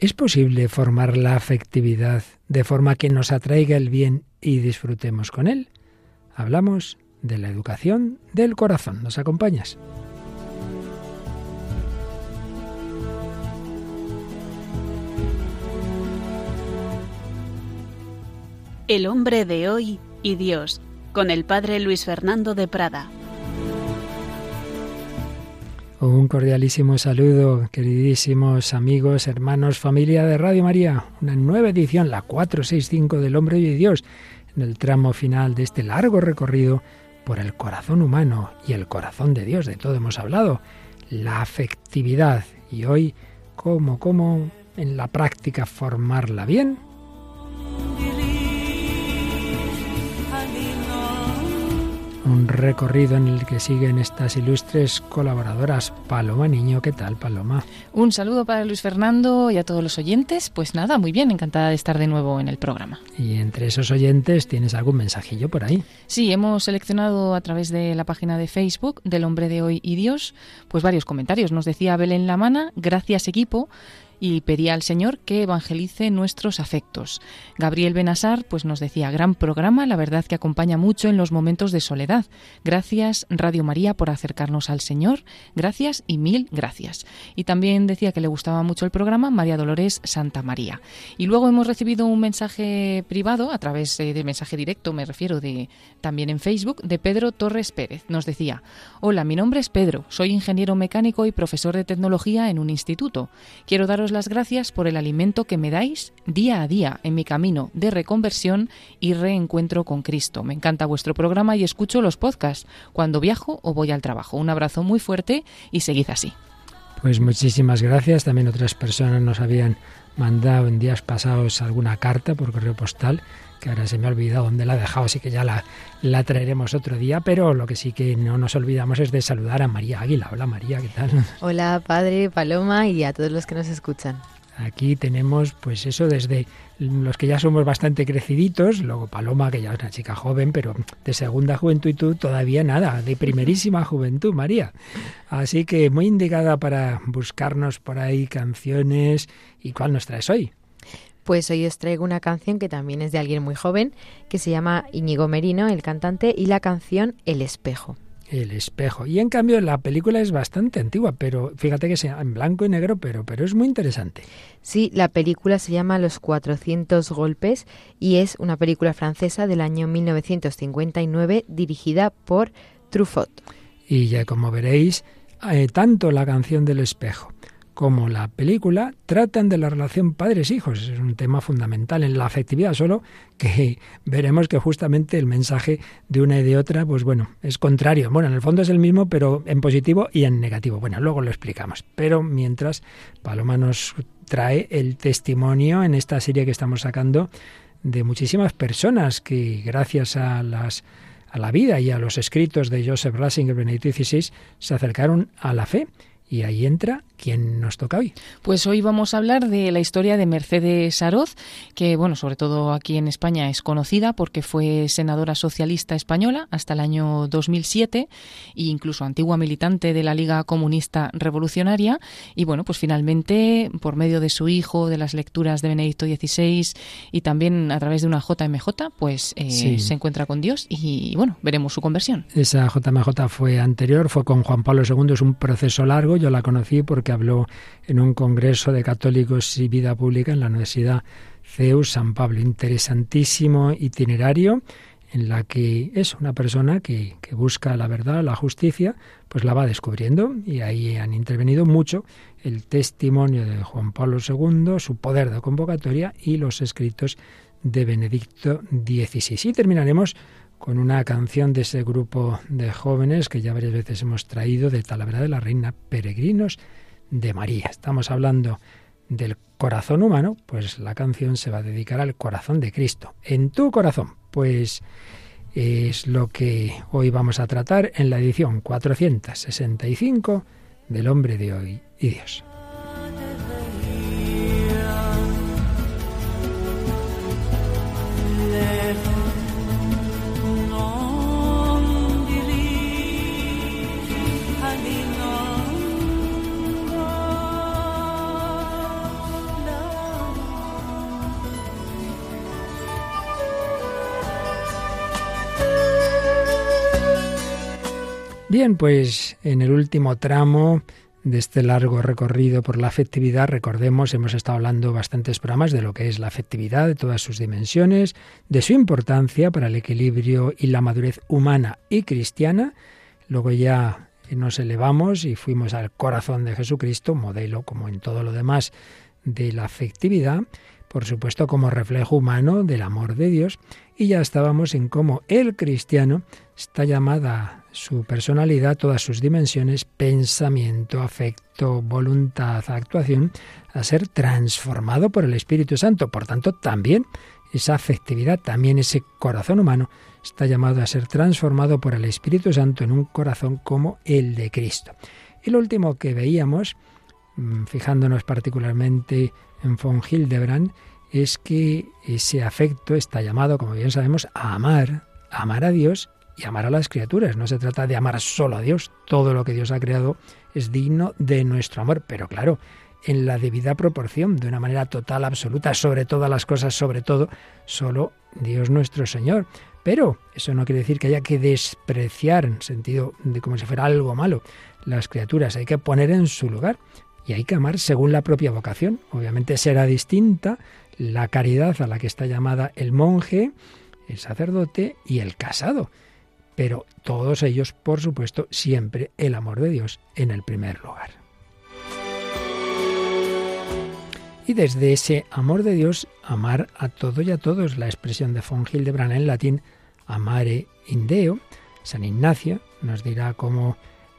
¿Es posible formar la afectividad de forma que nos atraiga el bien y disfrutemos con él? Hablamos de la educación del corazón. ¿Nos acompañas? El hombre de hoy y Dios, con el padre Luis Fernando de Prada. Un cordialísimo saludo, queridísimos amigos, hermanos, familia de Radio María. Una nueva edición, la 465 del Hombre y Dios, en el tramo final de este largo recorrido por el corazón humano y el corazón de Dios. De todo hemos hablado. La afectividad. Y hoy, ¿cómo, cómo en la práctica formarla bien? Un recorrido en el que siguen estas ilustres colaboradoras. Paloma Niño, ¿qué tal, Paloma? Un saludo para Luis Fernando y a todos los oyentes. Pues nada, muy bien, encantada de estar de nuevo en el programa. Y entre esos oyentes, ¿tienes algún mensajillo por ahí? Sí, hemos seleccionado a través de la página de Facebook del Hombre de Hoy y Dios, pues varios comentarios. Nos decía Belén Lamana, gracias equipo y pedía al Señor que evangelice nuestros afectos. Gabriel Benasar pues nos decía, gran programa, la verdad que acompaña mucho en los momentos de soledad. Gracias Radio María por acercarnos al Señor, gracias y mil gracias. Y también decía que le gustaba mucho el programa María Dolores Santa María. Y luego hemos recibido un mensaje privado, a través de mensaje directo, me refiero de también en Facebook, de Pedro Torres Pérez. Nos decía, hola, mi nombre es Pedro, soy ingeniero mecánico y profesor de tecnología en un instituto. Quiero daros las gracias por el alimento que me dais día a día en mi camino de reconversión y reencuentro con Cristo. Me encanta vuestro programa y escucho los podcasts cuando viajo o voy al trabajo. Un abrazo muy fuerte y seguid así. Pues muchísimas gracias. También otras personas nos habían mandado en días pasados alguna carta por correo postal que ahora se me ha olvidado dónde la he dejado, así que ya la, la traeremos otro día, pero lo que sí que no nos olvidamos es de saludar a María Águila. Hola María, ¿qué tal? Hola Padre, Paloma y a todos los que nos escuchan. Aquí tenemos, pues eso, desde los que ya somos bastante creciditos, luego Paloma, que ya es una chica joven, pero de segunda juventud y tú todavía nada, de primerísima juventud, María. Así que muy indicada para buscarnos por ahí canciones. ¿Y cuál nos traes hoy? Pues hoy os traigo una canción que también es de alguien muy joven, que se llama Íñigo Merino, el cantante, y la canción El espejo. El espejo. Y en cambio la película es bastante antigua, pero fíjate que es en blanco y negro, pero, pero es muy interesante. Sí, la película se llama Los 400 golpes y es una película francesa del año 1959 dirigida por Truffaut. Y ya como veréis, eh, tanto la canción del espejo como la película tratan de la relación padres-hijos. Es un tema fundamental en la afectividad, solo que veremos que justamente el mensaje de una y de otra, pues bueno, es contrario. Bueno, en el fondo es el mismo, pero en positivo y en negativo. Bueno, luego lo explicamos. Pero mientras, Paloma nos trae el testimonio en esta serie que estamos sacando de muchísimas personas que gracias a las a la vida y a los escritos de Joseph Ratzinger, Benedicto XVI, se acercaron a la fe y ahí entra ¿Quién nos toca hoy? Pues hoy vamos a hablar de la historia de Mercedes Aroz, que, bueno, sobre todo aquí en España es conocida porque fue senadora socialista española hasta el año 2007 e incluso antigua militante de la Liga Comunista Revolucionaria. Y, bueno, pues finalmente, por medio de su hijo, de las lecturas de Benedicto XVI y también a través de una JMJ, pues eh, se encuentra con Dios y, bueno, veremos su conversión. Esa JMJ fue anterior, fue con Juan Pablo II, es un proceso largo, yo la conocí porque habló en un congreso de católicos y vida pública en la Universidad CEUS San Pablo. Interesantísimo itinerario en la que es una persona que, que, busca la verdad, la justicia, pues la va descubriendo y ahí han intervenido mucho el testimonio de Juan Pablo II, su poder de convocatoria y los escritos de Benedicto XVI. Y terminaremos con una canción de ese grupo de jóvenes que ya varias veces hemos traído de Talavera de la Reina, Peregrinos de María. Estamos hablando del corazón humano, pues la canción se va a dedicar al corazón de Cristo. En tu corazón, pues es lo que hoy vamos a tratar en la edición 465 del Hombre de Hoy y Dios. Bien, pues en el último tramo de este largo recorrido por la afectividad, recordemos, hemos estado hablando bastantes programas de lo que es la afectividad, de todas sus dimensiones, de su importancia para el equilibrio y la madurez humana y cristiana. Luego ya nos elevamos y fuimos al corazón de Jesucristo, modelo como en todo lo demás de la afectividad, por supuesto como reflejo humano del amor de Dios, y ya estábamos en cómo el cristiano está llamada su personalidad, todas sus dimensiones, pensamiento, afecto, voluntad, actuación, a ser transformado por el Espíritu Santo. Por tanto, también esa afectividad, también ese corazón humano, está llamado a ser transformado por el Espíritu Santo en un corazón como el de Cristo. Y lo último que veíamos, mm, fijándonos particularmente en von Hildebrand, es que ese afecto está llamado, como bien sabemos, a amar, a amar a Dios y amar a las criaturas. No se trata de amar solo a Dios. Todo lo que Dios ha creado es digno de nuestro amor. Pero claro, en la debida proporción, de una manera total, absoluta, sobre todas las cosas, sobre todo, solo Dios nuestro Señor. Pero eso no quiere decir que haya que despreciar, en sentido de como si fuera algo malo, las criaturas. Hay que poner en su lugar y hay que amar según la propia vocación. Obviamente será distinta la caridad a la que está llamada el monje, el sacerdote y el casado pero todos ellos, por supuesto, siempre el amor de Dios en el primer lugar. Y desde ese amor de Dios, amar a todo y a todos, la expresión de von Hildebrand en latín, amare indeo, San Ignacio nos dirá cómo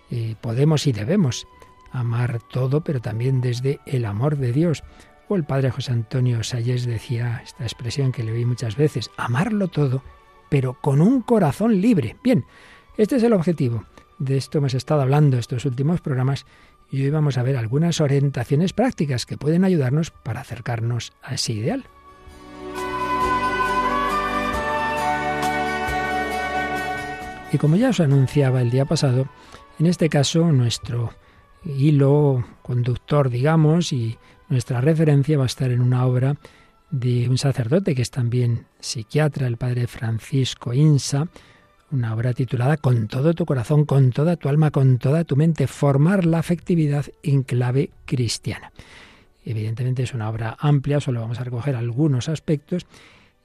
eh, podemos y debemos amar todo, pero también desde el amor de Dios. O el padre José Antonio Salles decía esta expresión que le oí muchas veces, amarlo todo pero con un corazón libre. Bien, este es el objetivo. De esto hemos estado hablando estos últimos programas y hoy vamos a ver algunas orientaciones prácticas que pueden ayudarnos para acercarnos a ese ideal. Y como ya os anunciaba el día pasado, en este caso nuestro hilo conductor, digamos, y nuestra referencia va a estar en una obra de un sacerdote que es también psiquiatra, el padre Francisco Insa, una obra titulada Con todo tu corazón, con toda tu alma, con toda tu mente, formar la afectividad en clave cristiana. Evidentemente es una obra amplia, solo vamos a recoger algunos aspectos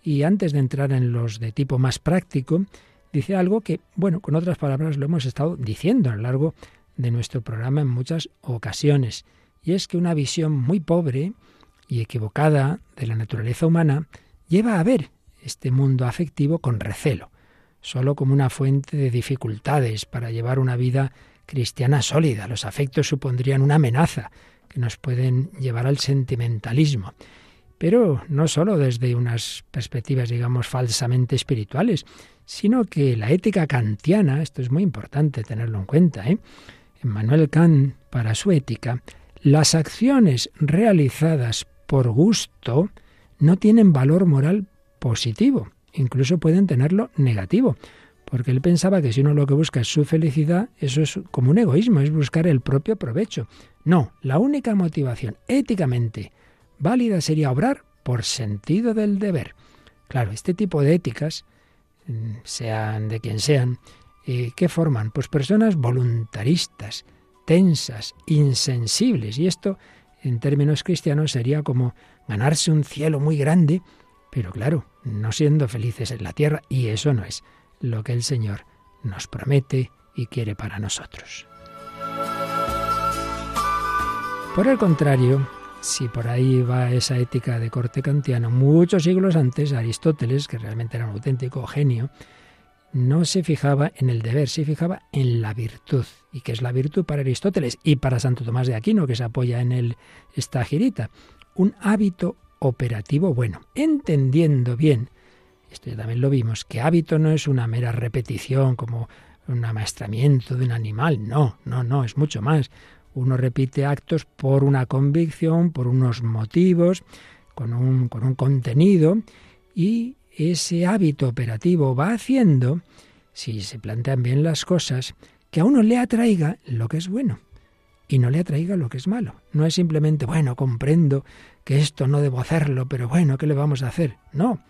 y antes de entrar en los de tipo más práctico, dice algo que, bueno, con otras palabras lo hemos estado diciendo a lo largo de nuestro programa en muchas ocasiones, y es que una visión muy pobre, y equivocada de la naturaleza humana lleva a ver este mundo afectivo con recelo, solo como una fuente de dificultades para llevar una vida cristiana sólida. Los afectos supondrían una amenaza que nos pueden llevar al sentimentalismo. Pero no solo desde unas perspectivas, digamos, falsamente espirituales, sino que la ética kantiana, esto es muy importante tenerlo en cuenta, ¿eh? Emmanuel Kant, para su ética, las acciones realizadas por gusto no tienen valor moral positivo, incluso pueden tenerlo negativo, porque él pensaba que si uno lo que busca es su felicidad, eso es como un egoísmo, es buscar el propio provecho. No, la única motivación éticamente válida sería obrar por sentido del deber. Claro, este tipo de éticas, mm, sean de quien sean, eh, ¿qué forman? Pues personas voluntaristas, tensas, insensibles, y esto en términos cristianos sería como ganarse un cielo muy grande, pero claro, no siendo felices en la tierra, y eso no es lo que el Señor nos promete y quiere para nosotros. Por el contrario, si por ahí va esa ética de corte kantiano, muchos siglos antes, Aristóteles, que realmente era un auténtico genio, no se fijaba en el deber, se fijaba en la virtud. ¿Y qué es la virtud para Aristóteles y para Santo Tomás de Aquino, que se apoya en el, esta girita? Un hábito operativo bueno, entendiendo bien, esto ya también lo vimos, que hábito no es una mera repetición como un amaestramiento de un animal, no, no, no, es mucho más. Uno repite actos por una convicción, por unos motivos, con un, con un contenido y ese hábito operativo va haciendo, si se plantean bien las cosas, que a uno le atraiga lo que es bueno y no le atraiga lo que es malo. No es simplemente, bueno, comprendo que esto no debo hacerlo, pero bueno, ¿qué le vamos a hacer? No,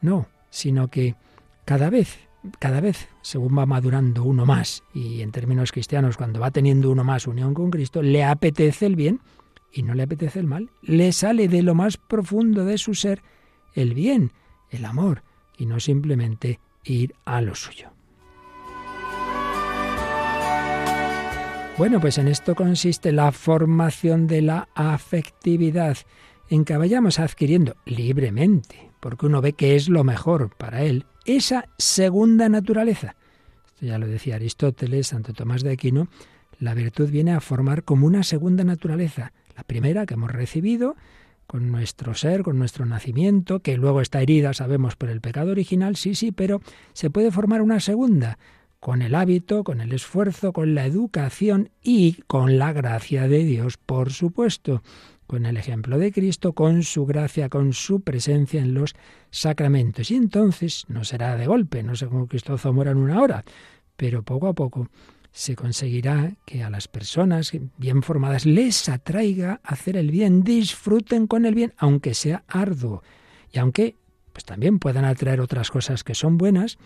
no, sino que cada vez cada vez, según va madurando uno más, y en términos cristianos, cuando va teniendo uno más unión con Cristo, le apetece el bien y no le apetece el mal. Le sale de lo más profundo de su ser el bien, el amor, y no simplemente ir a lo suyo. Bueno, pues en esto consiste la formación de la afectividad, en que vayamos adquiriendo libremente, porque uno ve que es lo mejor para él, esa segunda naturaleza. Esto ya lo decía Aristóteles, Santo Tomás de Aquino, la virtud viene a formar como una segunda naturaleza, la primera que hemos recibido con nuestro ser, con nuestro nacimiento, que luego está herida, sabemos, por el pecado original, sí, sí, pero se puede formar una segunda, con el hábito, con el esfuerzo, con la educación y con la gracia de Dios, por supuesto, con el ejemplo de Cristo, con su gracia, con su presencia en los sacramentos. Y entonces no será de golpe, no sé cómo Cristo muera en una hora, pero poco a poco se conseguirá que a las personas bien formadas les atraiga hacer el bien, disfruten con el bien, aunque sea arduo. Y aunque pues también puedan atraer otras cosas que son buenas,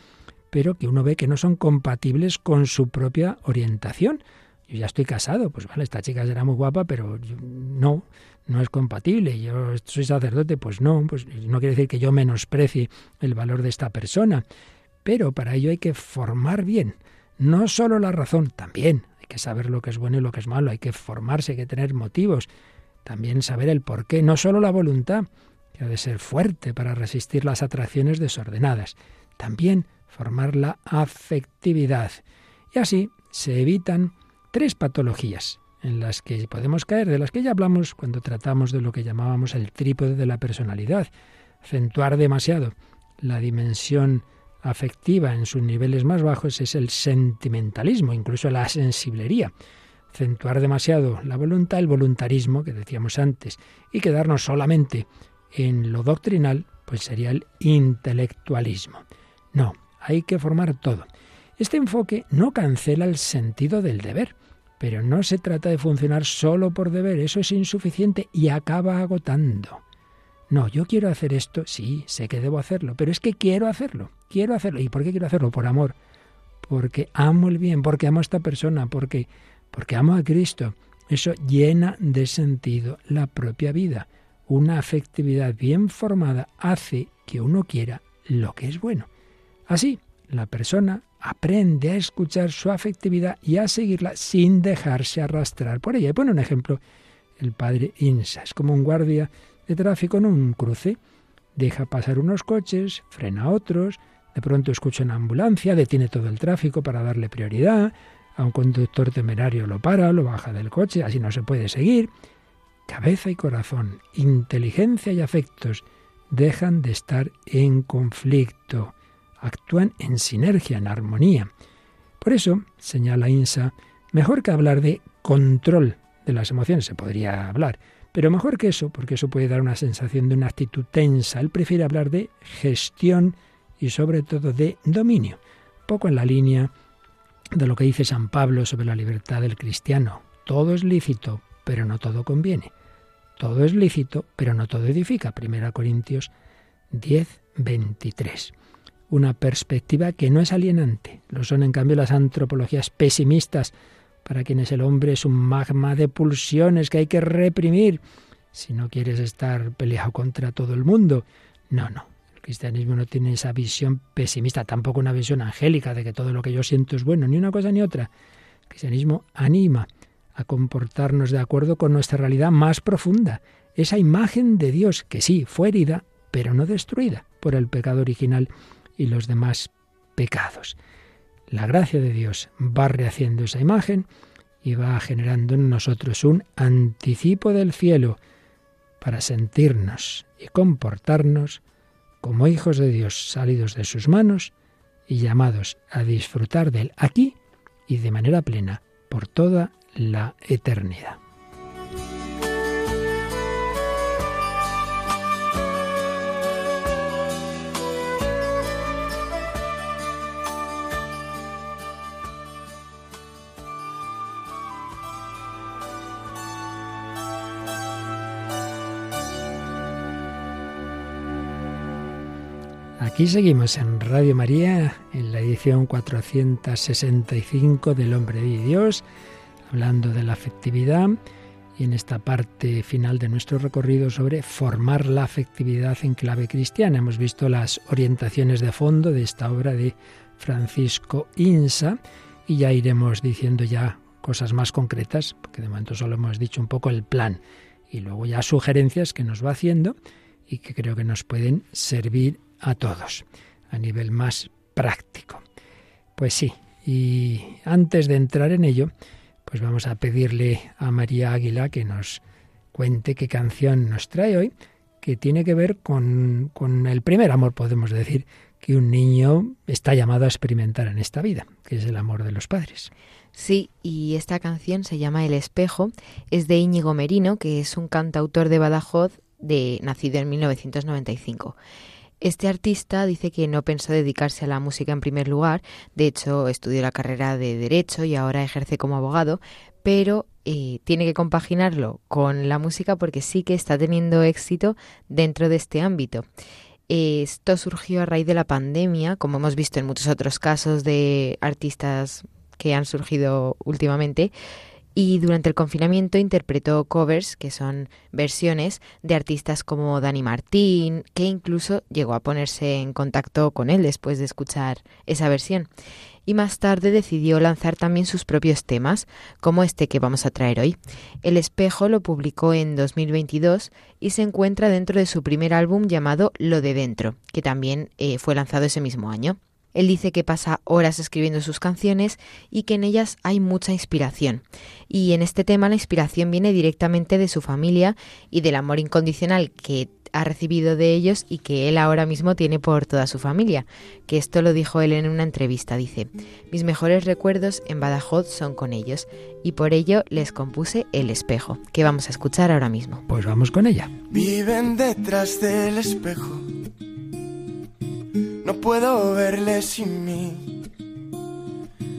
pero que uno ve que no son compatibles con su propia orientación. Yo ya estoy casado, pues vale, esta chica será muy guapa, pero no, no es compatible. Yo soy sacerdote, pues no, pues no quiere decir que yo menosprecie el valor de esta persona. Pero para ello hay que formar bien, no solo la razón, también hay que saber lo que es bueno y lo que es malo, hay que formarse, hay que tener motivos, también saber el por qué, no solo la voluntad, que ha de ser fuerte para resistir las atracciones desordenadas, también formar la afectividad. Y así se evitan tres patologías en las que podemos caer, de las que ya hablamos cuando tratamos de lo que llamábamos el trípode de la personalidad. Acentuar demasiado la dimensión afectiva en sus niveles más bajos es el sentimentalismo, incluso la sensiblería. Acentuar demasiado la voluntad, el voluntarismo que decíamos antes, y quedarnos solamente en lo doctrinal, pues sería el intelectualismo. No, hay que formar todo. Este enfoque no cancela el sentido del deber, pero no se trata de funcionar solo por deber, eso es insuficiente y acaba agotando. No, yo quiero hacer esto, sí, sé que debo hacerlo, pero es que quiero hacerlo, quiero hacerlo. ¿Y por qué quiero hacerlo? Por amor, porque amo el bien, porque amo a esta persona, porque, porque amo a Cristo. Eso llena de sentido la propia vida. Una afectividad bien formada hace que uno quiera lo que es bueno. Así, la persona aprende a escuchar su afectividad y a seguirla sin dejarse arrastrar por ella. Y pone un ejemplo el padre Insa. Es como un guardia de tráfico en un cruce. Deja pasar unos coches, frena otros, de pronto escucha una ambulancia, detiene todo el tráfico para darle prioridad, a un conductor temerario lo para, lo baja del coche, así no se puede seguir. Cabeza y corazón, inteligencia y afectos dejan de estar en conflicto actúan en sinergia, en armonía. Por eso, señala Insa, mejor que hablar de control de las emociones, se podría hablar, pero mejor que eso, porque eso puede dar una sensación de una actitud tensa, él prefiere hablar de gestión y sobre todo de dominio, poco en la línea de lo que dice San Pablo sobre la libertad del cristiano. Todo es lícito, pero no todo conviene. Todo es lícito, pero no todo edifica. 1 Corintios 10, 23 una perspectiva que no es alienante. Lo son, en cambio, las antropologías pesimistas, para quienes el hombre es un magma de pulsiones que hay que reprimir si no quieres estar peleado contra todo el mundo. No, no. El cristianismo no tiene esa visión pesimista, tampoco una visión angélica de que todo lo que yo siento es bueno, ni una cosa ni otra. El cristianismo anima a comportarnos de acuerdo con nuestra realidad más profunda, esa imagen de Dios que sí fue herida, pero no destruida por el pecado original y los demás pecados. La gracia de Dios va rehaciendo esa imagen y va generando en nosotros un anticipo del cielo para sentirnos y comportarnos como hijos de Dios salidos de sus manos y llamados a disfrutar de él aquí y de manera plena por toda la eternidad. Aquí seguimos en Radio María, en la edición 465 del Hombre de Dios, hablando de la afectividad y en esta parte final de nuestro recorrido sobre formar la afectividad en clave cristiana. Hemos visto las orientaciones de fondo de esta obra de Francisco Insa y ya iremos diciendo ya cosas más concretas, porque de momento solo hemos dicho un poco el plan y luego ya sugerencias que nos va haciendo y que creo que nos pueden servir a todos a nivel más práctico. Pues sí, y antes de entrar en ello, pues vamos a pedirle a María Águila que nos cuente qué canción nos trae hoy, que tiene que ver con, con el primer amor, podemos decir, que un niño está llamado a experimentar en esta vida, que es el amor de los padres. Sí, y esta canción se llama El espejo, es de Íñigo Merino, que es un cantautor de Badajoz, de, nacido en 1995. Este artista dice que no pensó dedicarse a la música en primer lugar, de hecho estudió la carrera de Derecho y ahora ejerce como abogado, pero eh, tiene que compaginarlo con la música porque sí que está teniendo éxito dentro de este ámbito. Esto surgió a raíz de la pandemia, como hemos visto en muchos otros casos de artistas que han surgido últimamente, y durante el confinamiento interpretó covers, que son versiones de artistas como Dani Martín, que incluso llegó a ponerse en contacto con él después de escuchar esa versión. Y más tarde decidió lanzar también sus propios temas, como este que vamos a traer hoy. El espejo lo publicó en 2022 y se encuentra dentro de su primer álbum llamado Lo de Dentro, que también eh, fue lanzado ese mismo año. Él dice que pasa horas escribiendo sus canciones y que en ellas hay mucha inspiración. Y en este tema la inspiración viene directamente de su familia y del amor incondicional que ha recibido de ellos y que él ahora mismo tiene por toda su familia. Que esto lo dijo él en una entrevista. Dice, mis mejores recuerdos en Badajoz son con ellos y por ello les compuse El espejo, que vamos a escuchar ahora mismo. Pues vamos con ella. Viven detrás del espejo no puedo verle sin mí.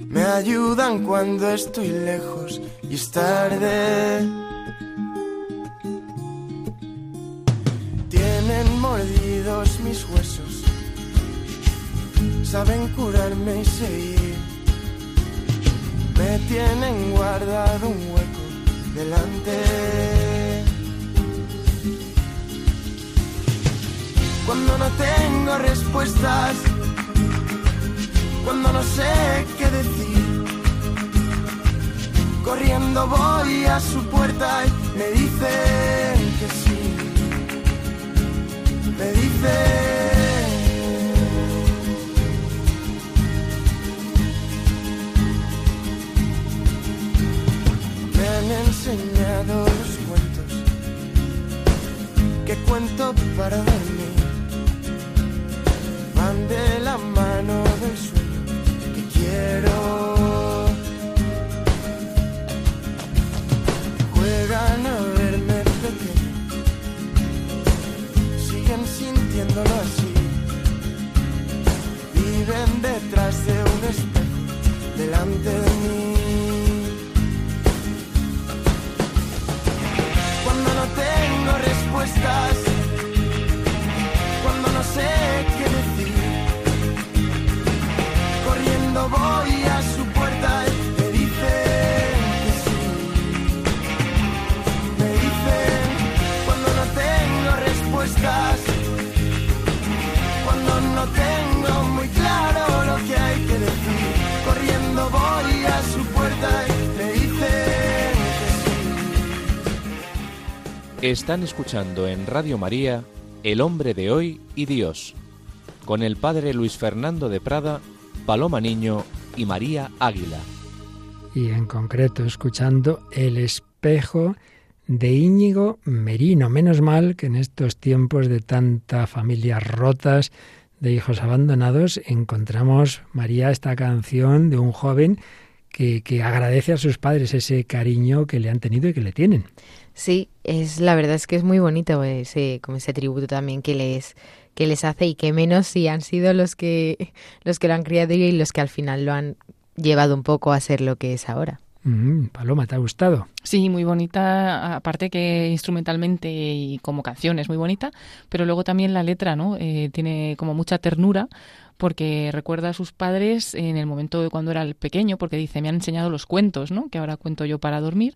Me ayudan cuando estoy lejos y es tarde. Tienen mordidos mis huesos, saben curarme y seguir. Me tienen guardado un hueco delante. Cuando no tengo respuestas, cuando no sé qué decir. Corriendo voy a su puerta y me dicen que sí. Me dicen. Me han enseñado los cuentos que cuento para dormir de la mano del sueño que quiero. Juegan a verme pequeño, siguen sintiéndolo así. Viven detrás de un espejo, delante de mí. Cuando no tengo respuestas, cuando no sé voy a su puerta y me dicen que sí. Me dicen cuando no tengo respuestas, cuando no tengo muy claro lo que hay que decir. Corriendo voy a su puerta y me dicen que sí. Están escuchando en Radio María El hombre de hoy y Dios, con el padre Luis Fernando de Prada Paloma Niño y María Águila. Y en concreto escuchando El espejo de Íñigo Merino. Menos mal que en estos tiempos de tanta familias rotas, de hijos abandonados, encontramos, María, esta canción de un joven que, que, agradece a sus padres ese cariño que le han tenido y que le tienen. Sí, es la verdad es que es muy bonito ese, como ese tributo también que les que les hace y que menos si han sido los que los que lo han criado y los que al final lo han llevado un poco a ser lo que es ahora. Mm, Paloma, ¿te ha gustado? Sí, muy bonita, aparte que instrumentalmente y como canción es muy bonita, pero luego también la letra, ¿no? Eh, tiene como mucha ternura porque recuerda a sus padres en el momento de cuando era el pequeño, porque dice, me han enseñado los cuentos, ¿no? Que ahora cuento yo para dormir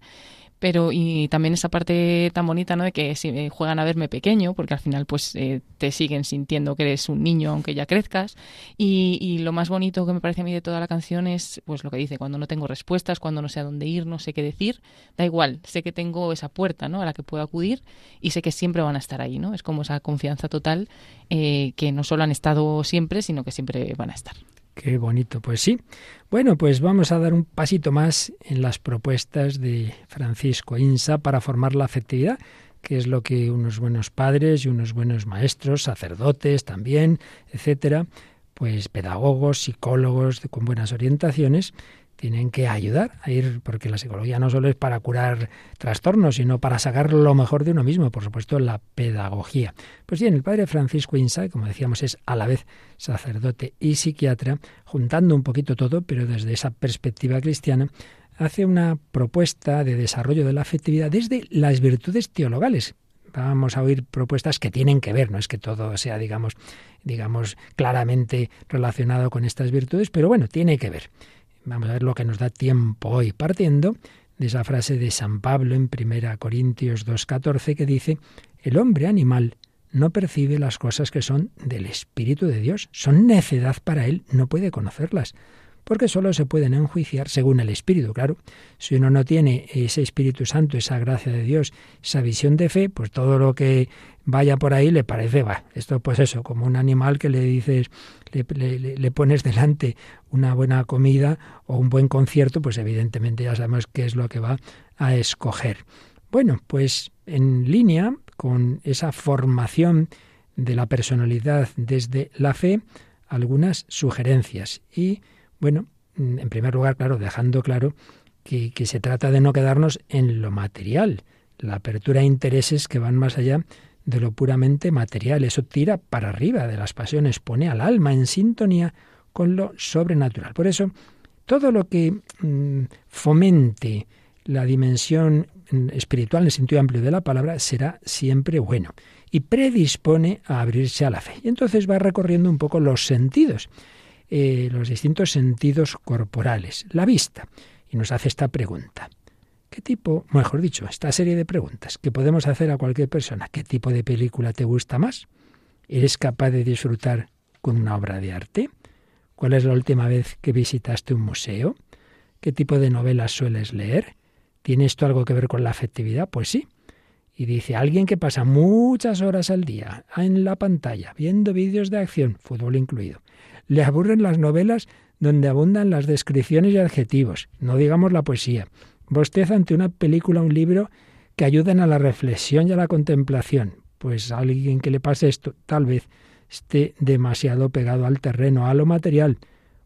pero y también esa parte tan bonita no de que si eh, juegan a verme pequeño porque al final pues eh, te siguen sintiendo que eres un niño aunque ya crezcas. Y, y, lo más bonito que me parece a mí de toda la canción es pues lo que dice cuando no tengo respuestas cuando no sé a dónde ir no sé qué decir da igual sé que tengo esa puerta no a la que puedo acudir y sé que siempre van a estar ahí no es como esa confianza total eh, que no solo han estado siempre sino que siempre van a estar Qué bonito, pues sí. Bueno, pues vamos a dar un pasito más en las propuestas de Francisco Insa para formar la afectividad, que es lo que unos buenos padres y unos buenos maestros, sacerdotes también, etcétera, pues pedagogos, psicólogos con buenas orientaciones, tienen que ayudar a ir, porque la psicología no solo es para curar trastornos, sino para sacar lo mejor de uno mismo, por supuesto, la pedagogía. Pues bien, el padre Francisco Insa, como decíamos, es a la vez sacerdote y psiquiatra, juntando un poquito todo, pero desde esa perspectiva cristiana, hace una propuesta de desarrollo de la afectividad desde las virtudes teologales, vamos a oír propuestas que tienen que ver, no es que todo sea, digamos, digamos, claramente relacionado con estas virtudes, pero bueno, tiene que ver. Vamos a ver lo que nos da tiempo hoy, partiendo de esa frase de San Pablo en 1 Corintios 2.14 que dice, el hombre animal no percibe las cosas que son del Espíritu de Dios, son necedad para él, no puede conocerlas porque solo se pueden enjuiciar según el Espíritu. Claro, si uno no tiene ese Espíritu Santo, esa gracia de Dios, esa visión de fe, pues todo lo que vaya por ahí le parece, va, esto pues eso, como un animal que le dices, le, le, pones delante una buena comida o un buen concierto, pues evidentemente ya sabemos qué es lo que va a escoger. Bueno, pues en línea con esa formación de la personalidad desde la fe, algunas sugerencias y bueno, mm, en primer lugar, claro, dejando claro que, se trata de no quedarnos en lo material, la apertura a intereses que van más allá de lo puramente material. Eso tira para arriba de las pasiones, pone al alma en sintonía con lo sobrenatural. Por eso, todo lo que mmm, fomente la dimensión mm, espiritual en el sentido amplio de la palabra será siempre bueno y predispone a abrirse a la fe. Y entonces va recorriendo un poco los sentidos eh, los distintos sentidos corporales, la vista, y nos hace esta pregunta. ¿Qué tipo, mejor dicho, esta serie de preguntas que podemos hacer a cualquier persona, ¿qué tipo de película te gusta más? ¿Eres capaz de disfrutar con una obra de arte? ¿Cuál es la última vez que visitaste un museo? ¿Qué tipo de novelas sueles leer? ¿Tiene esto algo que ver con la afectividad? Pues sí. Y dice, alguien que pasa muchas horas al día en la pantalla, viendo vídeos de acción, fútbol incluido, le aburren las novelas donde abundan las descripciones y adjetivos, no digamos la poesía. Bosteza ante una película o un libro que ayuden a la reflexión y a la contemplación. Pues a alguien que le pase esto tal vez esté demasiado pegado al terreno, a lo material.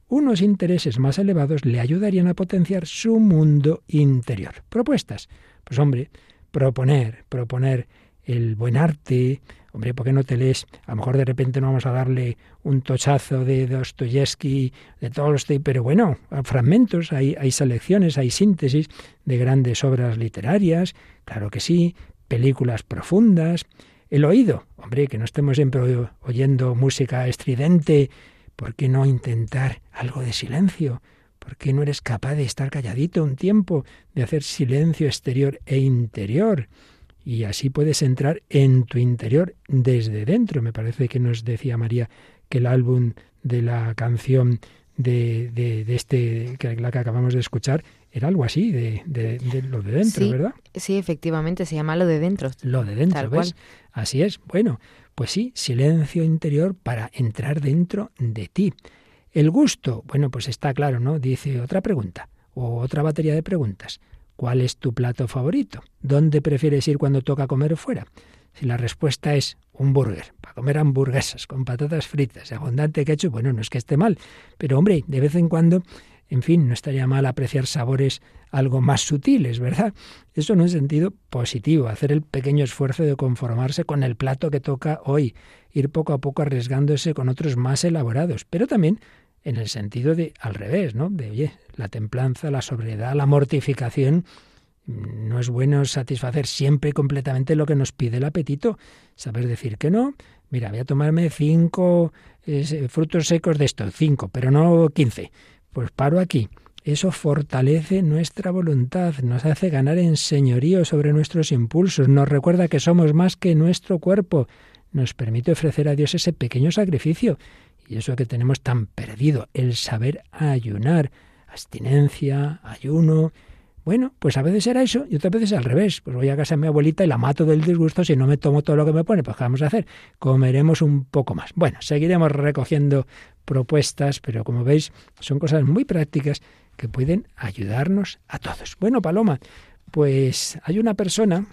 Unos intereses más elevados le ayudarían a potenciar su mundo interior. Propuestas. Pues hombre, proponer, proponer el buen arte, Hombre, ¿por qué no te lees? A lo mejor de repente no vamos a darle un tochazo de Dostoyevsky, de Tolstoy, pero bueno, fragmentos, hay, hay selecciones, hay síntesis de grandes obras literarias, claro que sí, películas profundas. El oído, hombre, que no estemos siempre oyendo música estridente, ¿por qué no intentar algo de silencio? ¿Por qué no eres capaz de estar calladito un tiempo, de hacer silencio exterior e interior? Y así puedes entrar en tu interior desde dentro. Me parece que nos decía María que el álbum de la canción de, de, este, que la que acabamos de escuchar, era algo así, de, de, lo de dentro, ¿verdad? Sí, efectivamente, se llama lo de dentro. Lo de dentro, ¿ves? Así es. Bueno, pues sí, silencio interior para entrar dentro de ti. El gusto, bueno, pues está claro, ¿no? Dice otra pregunta o otra batería de preguntas. ¿Cuál es tu plato favorito? ¿Dónde prefieres ir cuando toca comer fuera? Si la respuesta es un burger, para comer hamburguesas con patatas fritas y abundante ketchup, bueno, no es que esté mal, pero hombre, de vez en cuando, en fin, no estaría mal apreciar sabores algo más sutiles, ¿verdad? Eso en un sentido positivo, hacer el pequeño esfuerzo de conformarse con el plato que toca hoy, ir poco a poco arriesgándose con otros más elaborados, pero también en el sentido de al revés, ¿no? De oye, la templanza, la sobriedad, la mortificación. No es bueno satisfacer siempre completamente lo que nos pide el apetito. Saber decir que no. Mira, voy a tomarme cinco eh, frutos secos de esto, cinco, pero no quince. Pues paro aquí. Eso fortalece nuestra voluntad, nos hace ganar en señorío sobre nuestros impulsos, nos recuerda que somos más que nuestro cuerpo, nos permite ofrecer a Dios ese pequeño sacrificio. Y eso que tenemos tan perdido, el saber ayunar, abstinencia, ayuno. Bueno, pues a veces era eso y otras veces al revés. Pues voy a casa de mi abuelita y la mato del disgusto si no me tomo todo lo que me pone. Pues ¿qué vamos a hacer? Comeremos un poco más. Bueno, seguiremos recogiendo propuestas, pero como veis son cosas muy prácticas que pueden ayudarnos a todos. Bueno, Paloma, pues hay una persona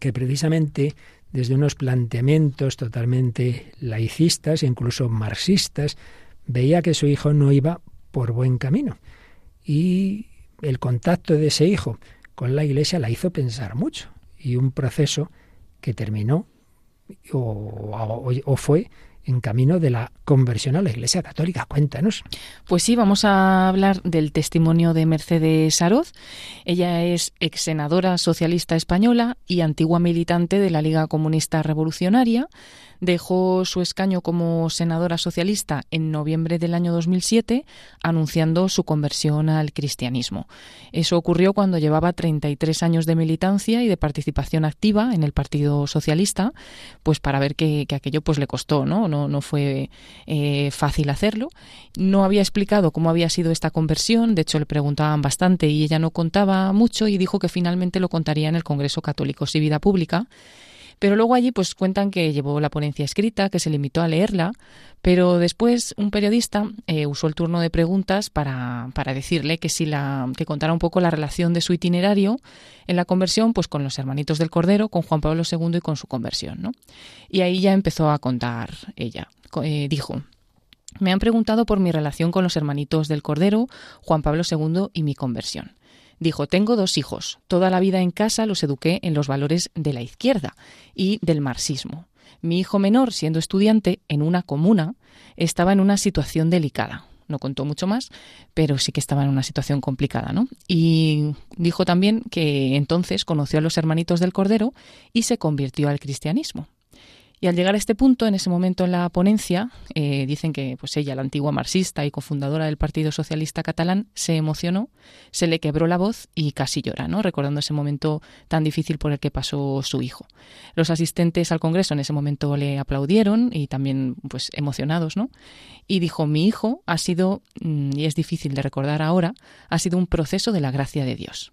que precisamente desde unos planteamientos totalmente laicistas, incluso marxistas, veía que su hijo no iba por buen camino. Y el contacto de ese hijo con la Iglesia la hizo pensar mucho. Y un proceso que terminó o, o fue en camino de la conversión a la Iglesia Católica. Cuéntanos. Pues sí, vamos a hablar del testimonio de Mercedes Saroz. Ella es ex senadora socialista española y antigua militante de la Liga Comunista Revolucionaria dejó su escaño como senadora socialista en noviembre del año 2007, anunciando su conversión al cristianismo. Eso ocurrió cuando llevaba 33 años de militancia y de participación activa en el Partido Socialista, pues para ver que, aquello pues le costó, ¿no? No, no fue eh, fácil hacerlo. No había explicado cómo había sido esta conversión, de hecho le preguntaban bastante y ella no contaba mucho y dijo que finalmente lo contaría en el Congreso Católico y Vida Pública pero luego allí pues cuentan que llevó la ponencia escrita, que se limitó a leerla, pero después un periodista eh, usó el turno de preguntas para, para decirle que si la que contara un poco la relación de su itinerario en la conversión, pues con los hermanitos del Cordero, con Juan Pablo II y con su conversión, ¿no? Y ahí ya empezó a contar ella. Eh, dijo, me han preguntado por mi relación con los hermanitos del Cordero, Juan Pablo II y mi conversión. Dijo, tengo dos hijos. Toda la vida en casa los eduqué en los valores de la izquierda y del marxismo. Mi hijo menor, siendo estudiante en una comuna, estaba en una situación delicada. No contó mucho más, pero sí que estaba en una situación complicada, ¿no? Y dijo también que entonces conoció a los hermanitos del Cordero y se convirtió al cristianismo. Y al llegar a este punto, en ese momento en la ponencia, eh, dicen que pues ella, la antigua marxista y cofundadora del Partido Socialista Catalán, se emocionó, se le quebró la voz y casi llora, ¿no? recordando ese momento tan difícil por el que pasó su hijo. Los asistentes al Congreso en ese momento le aplaudieron y también pues emocionados, ¿no? Y dijo, mi hijo ha sido, mm, y es difícil de recordar ahora, ha sido un proceso de la gracia de Dios.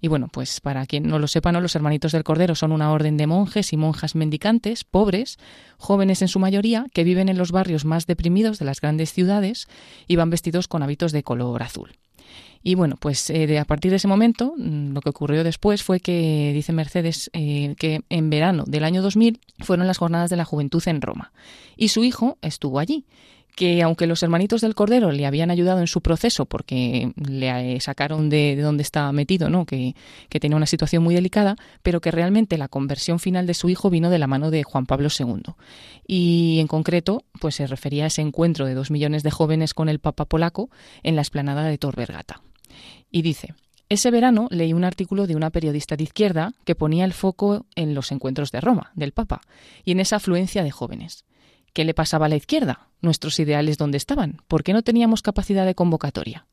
Y bueno, pues para quien no lo sepa, ¿no? los hermanitos del Cordero son una orden de monjes y monjas mendicantes, pobres, jóvenes en su mayoría, que viven en los barrios más deprimidos de las grandes ciudades y van vestidos con hábitos de color azul. Y bueno, pues eh, de, a partir de ese momento, mm, lo que ocurrió después fue que, dice Mercedes, eh, que en verano del año 2000 fueron las jornadas de la juventud en Roma. Y su hijo estuvo allí que aunque los hermanitos del Cordero le habían ayudado en su proceso porque le eh, sacaron de, donde estaba metido, ¿no? Que, tenía una situación muy delicada, pero que realmente la conversión final de su hijo vino de la mano de Juan Pablo II. Y en concreto, pues se refería a ese encuentro de dos millones de jóvenes con el Papa polaco en la explanada de Tor Vergata. Y dice, ese verano leí un artículo de una periodista de izquierda que ponía el foco en los encuentros de Roma, del Papa, y en esa afluencia de jóvenes. ¿Qué le pasaba a la izquierda? ¿Nuestros ideales dónde estaban? ¿Por qué no teníamos capacidad de convocatoria?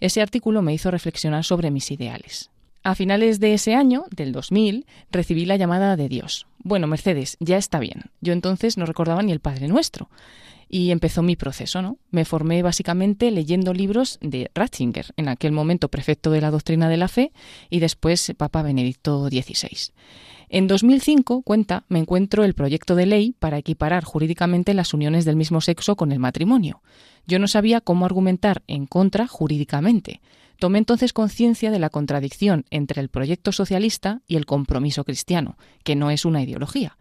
Ese artículo me hizo reflexionar sobre mis ideales. A finales de ese año, del 2000, recibí la llamada de Dios. Bueno, Mercedes, ya está bien. Yo entonces no recordaba ni el Padre Nuestro. Y empezó mi proceso, ¿no? Me formé básicamente leyendo libros de Ratzinger, en aquel momento prefecto de la doctrina de la fe, y después Papa Benedicto XVI. En 2005, cuenta, me encuentro el proyecto de ley para equiparar jurídicamente las uniones del mismo sexo con el matrimonio. Yo no sabía cómo argumentar en contra jurídicamente. Tomé entonces conciencia de la contradicción entre el proyecto socialista y el compromiso cristiano, que no es una ideología.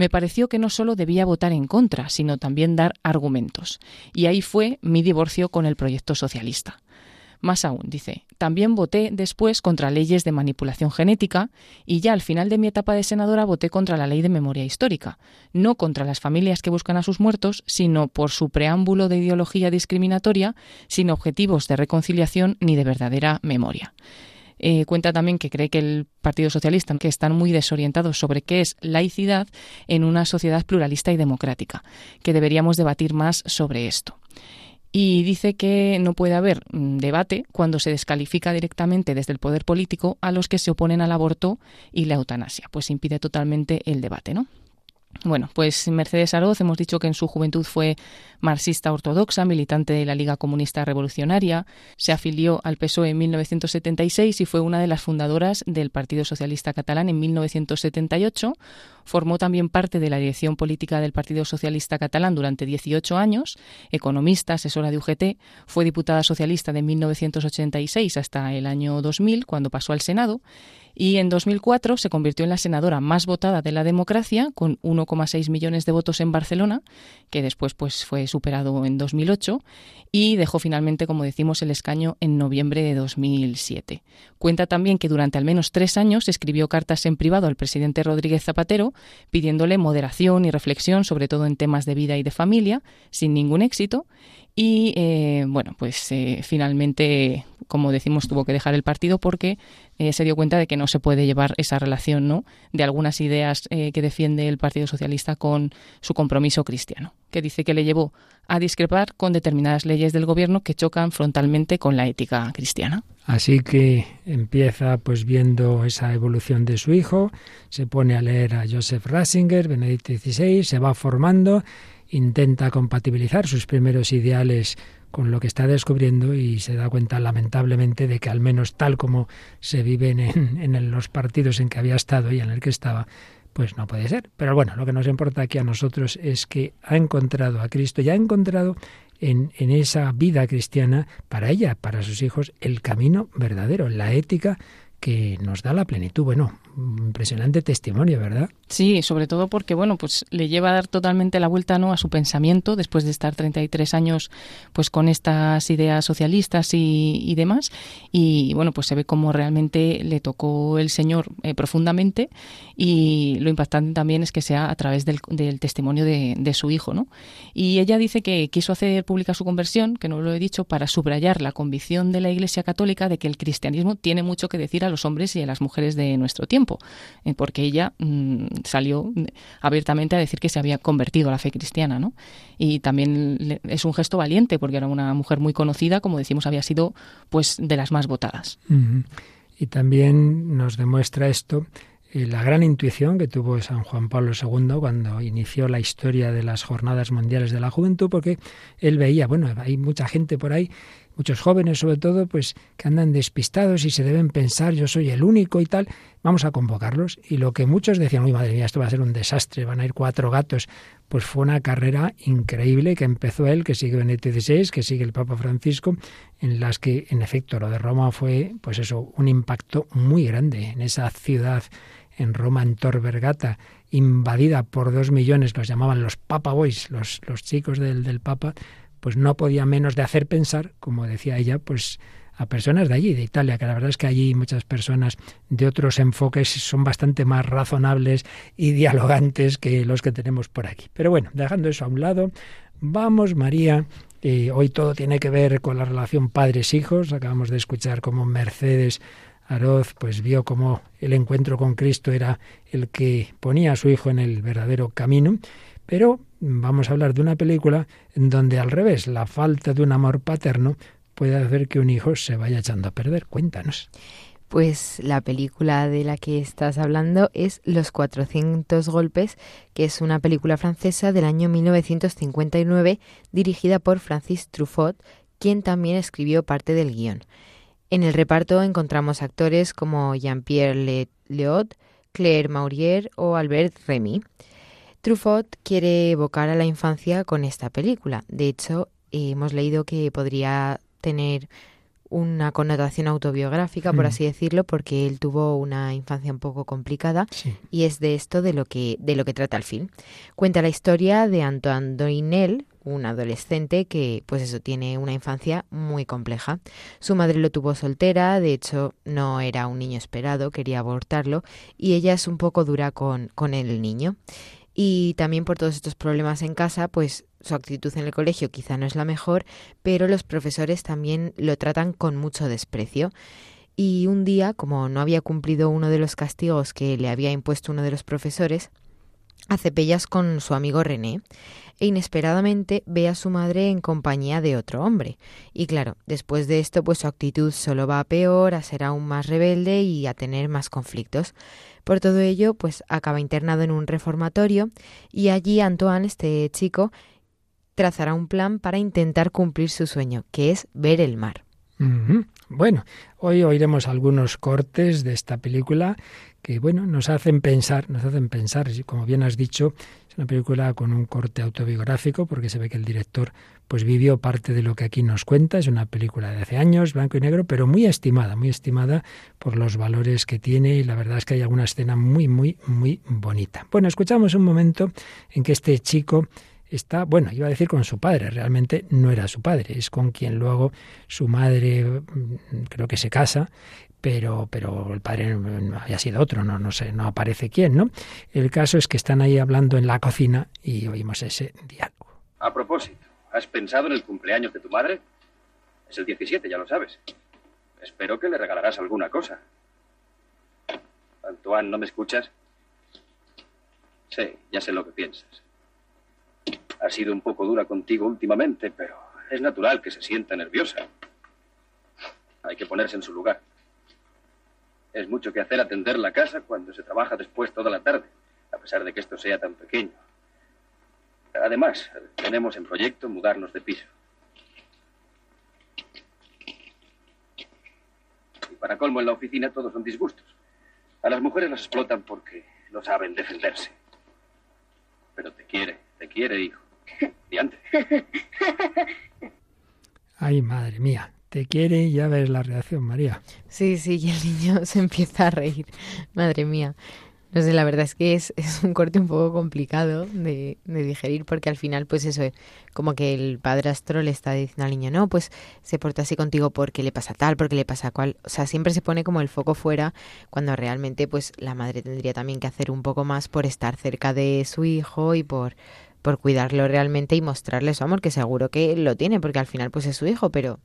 Me pareció que no solo debía votar en contra, sino también dar argumentos. Y ahí fue mi divorcio con el proyecto socialista. Más aún, dice, también voté después contra leyes de manipulación genética y ya al final de mi etapa de senadora voté contra la ley de memoria histórica, no contra las familias que buscan a sus muertos, sino por su preámbulo de ideología discriminatoria, sin objetivos de reconciliación ni de verdadera memoria. Eh, cuenta también que cree que el Partido Socialista, que están muy desorientados sobre qué es laicidad en una sociedad pluralista y democrática, que deberíamos debatir más sobre esto y dice que no puede haber mm, debate cuando se descalifica directamente desde el poder político a los que se oponen al aborto y la eutanasia, pues impide totalmente el debate, ¿no? Bueno, pues Mercedes Aroz hemos dicho que en su juventud fue marxista ortodoxa, militante de la Liga Comunista Revolucionaria, se afilió al PSOE en 1976 y fue una de las fundadoras del Partido Socialista Catalán en 1978. Formó también parte de la dirección política del Partido Socialista Catalán durante 18 años, economista, asesora de UGT, fue diputada socialista de 1986 hasta el año 2000, cuando pasó al Senado, y en 2004 se convirtió en la senadora más votada de la democracia con 1,6 millones de votos en Barcelona, que después pues fue superado en 2008 y dejó finalmente, como decimos, el escaño en noviembre de 2007. Cuenta también que durante al menos tres años escribió cartas en privado al presidente Rodríguez Zapatero pidiéndole moderación y reflexión, sobre todo en temas de vida y de familia, sin ningún éxito. Y eh, bueno, pues eh, finalmente, como decimos, tuvo que dejar el partido porque eh, se dio cuenta de que no se puede llevar esa relación ¿no? de algunas ideas que defiende el Partido Socialista con su compromiso cristiano, que dice que le llevó a discrepar con determinadas leyes del gobierno que chocan frontalmente con la ética cristiana. Así que empieza pues viendo esa evolución de su hijo, se pone a leer a Joseph Ratzinger, Benedicto XVI, se va formando intenta compatibilizar sus primeros ideales con lo que está descubriendo y se da cuenta lamentablemente de que al menos tal como se viven en, en, los partidos en que había estado y en el que estaba, pues no puede ser. Pero bueno, lo que nos importa aquí a nosotros es que ha encontrado a Cristo y ha encontrado en, en esa vida cristiana para ella, para sus hijos, el camino verdadero, la ética que nos da la plenitud. Bueno, impresionante testimonio, ¿verdad? Sí, sobre todo porque, bueno, pues le lleva a dar totalmente la vuelta ¿no? a su pensamiento después de estar 33 años pues con estas ideas socialistas y, demás. Y, bueno, pues se ve cómo realmente le tocó el Señor eh, profundamente y lo impactante también es que sea a través del, testimonio de, de, su hijo, ¿no? Y ella dice que quiso hacer pública su conversión, que no lo he dicho, para subrayar la convicción de la Iglesia Católica de que el cristianismo tiene mucho que decir a los hombres y a las mujeres de nuestro tiempo, eh, porque ella mm, salió abiertamente a decir que se había convertido a la fe cristiana, ¿no? Y también es un gesto valiente, porque era una mujer muy conocida, como decimos, había sido pues de las más votadas. Y también nos demuestra esto eh, la gran intuición que tuvo San Juan Pablo II cuando inició la historia de las Jornadas Mundiales de la Juventud, porque él veía, bueno, hay mucha gente por ahí muchos jóvenes sobre todo, pues que andan despistados y se deben pensar yo soy el único y tal, vamos a convocarlos. Y lo que muchos decían, uy madre mía, esto va a ser un desastre, van a ir cuatro gatos, pues fue una carrera increíble que empezó él, que sigue Benedicto XVI, que sigue el Papa Francisco, en las que en efecto lo de Roma fue, pues eso, un impacto muy grande en esa ciudad en Roma, en Tor Vergata, invadida por dos millones, los llamaban los Papa Boys, los, los chicos del, del Papa, pues no podía menos de hacer pensar, como decía ella, pues a personas de allí, de Italia, que la verdad es que allí muchas personas de otros enfoques son bastante más razonables y dialogantes que los que tenemos por aquí. Pero bueno, dejando eso a un lado, vamos, María. Hoy todo tiene que ver con la relación padres-hijos. Acabamos de escuchar cómo Mercedes Aroz pues vio cómo el encuentro con Cristo era el que ponía a su hijo en el verdadero camino. Pero vamos a hablar de una película en donde al revés, la falta de un amor paterno puede hacer que un hijo se vaya echando a perder. Cuéntanos. Pues la película de la que estás hablando es Los 400 golpes, que es una película francesa del año 1959 dirigida por Francis Truffaut, quien también escribió parte del guion. En el reparto encontramos actores como Jean-Pierre Leot, Claire Maurier o Albert Remy. Truffaut quiere evocar a la infancia con esta película. De hecho, hemos leído que podría tener una connotación autobiográfica, por hmm. así decirlo, porque él tuvo una infancia un poco complicada y es de esto de lo que de lo que trata el film. Cuenta la historia de Antoine Doinel, un adolescente que, pues eso, tiene una infancia muy compleja. Su madre lo tuvo soltera, de hecho no era un niño esperado, quería abortarlo, y ella es un poco dura con, con el niño. Y también por todos estos problemas en casa, pues su actitud en el colegio quizá no es la mejor, pero los profesores también lo tratan con mucho desprecio. Y un día, como no había cumplido uno de los castigos que le había impuesto uno de los profesores, hace pellas con su amigo René e inesperadamente ve a su madre en compañía de otro hombre. Y claro, después de esto, pues su actitud solo va a peor, a ser aún más rebelde y a tener más conflictos. Por todo ello, pues acaba internado en un reformatorio y allí Antoine, este chico, trazará un plan para intentar cumplir su sueño, que es ver el mar. Bueno, hoy oiremos algunos cortes de esta película que, bueno, nos hacen pensar, nos hacen pensar, como bien has dicho, es una película con un corte autobiográfico, porque se ve que el director pues vivió parte de lo que aquí nos cuenta, es una película de hace años, blanco y negro, pero muy estimada, muy estimada por los valores que tiene y la verdad es que hay alguna escena muy, muy, muy bonita. Bueno, escuchamos un momento en que este chico está, bueno, iba a decir con su padre, realmente no era su padre, es con quien luego su madre mm, creo que se casa, pero, pero el padre había sido otro, no, no sé, no aparece quién, ¿no? El caso es que están ahí hablando en la cocina y oímos ese diálogo. A propósito, ¿has pensado en el cumpleaños de tu madre? Es el 17, ya lo sabes. Espero que le regalarás alguna cosa. Antoine, ¿no me escuchas? Sí, ya sé lo que piensas. Ha sido un poco dura contigo últimamente, pero es natural que se sienta nerviosa. Hay que ponerse en su lugar. Es mucho que hacer atender la casa cuando se trabaja después toda la tarde, a pesar de que esto sea tan pequeño. Además, tenemos en proyecto mudarnos de piso. Y para colmo en la oficina todos son disgustos. A las mujeres las explotan porque no saben defenderse. Pero te quiere, te quiere, hijo. Ay, madre mía, te quiere y ya ves la reacción, María. Sí, sí, y el niño se empieza a reír. Madre mía. No sé, la verdad es que es, es un corte un poco complicado de, de, digerir porque al final, pues eso, como que el padrastro le está diciendo al niño, no, pues se porta así contigo porque le pasa tal, porque le pasa cual. O sea, siempre se pone como el foco fuera cuando realmente, pues la madre tendría también que hacer un poco más por estar cerca de su hijo y por por cuidarlo realmente y mostrarle su amor, que seguro que lo tiene, porque al final pues es su hijo, pero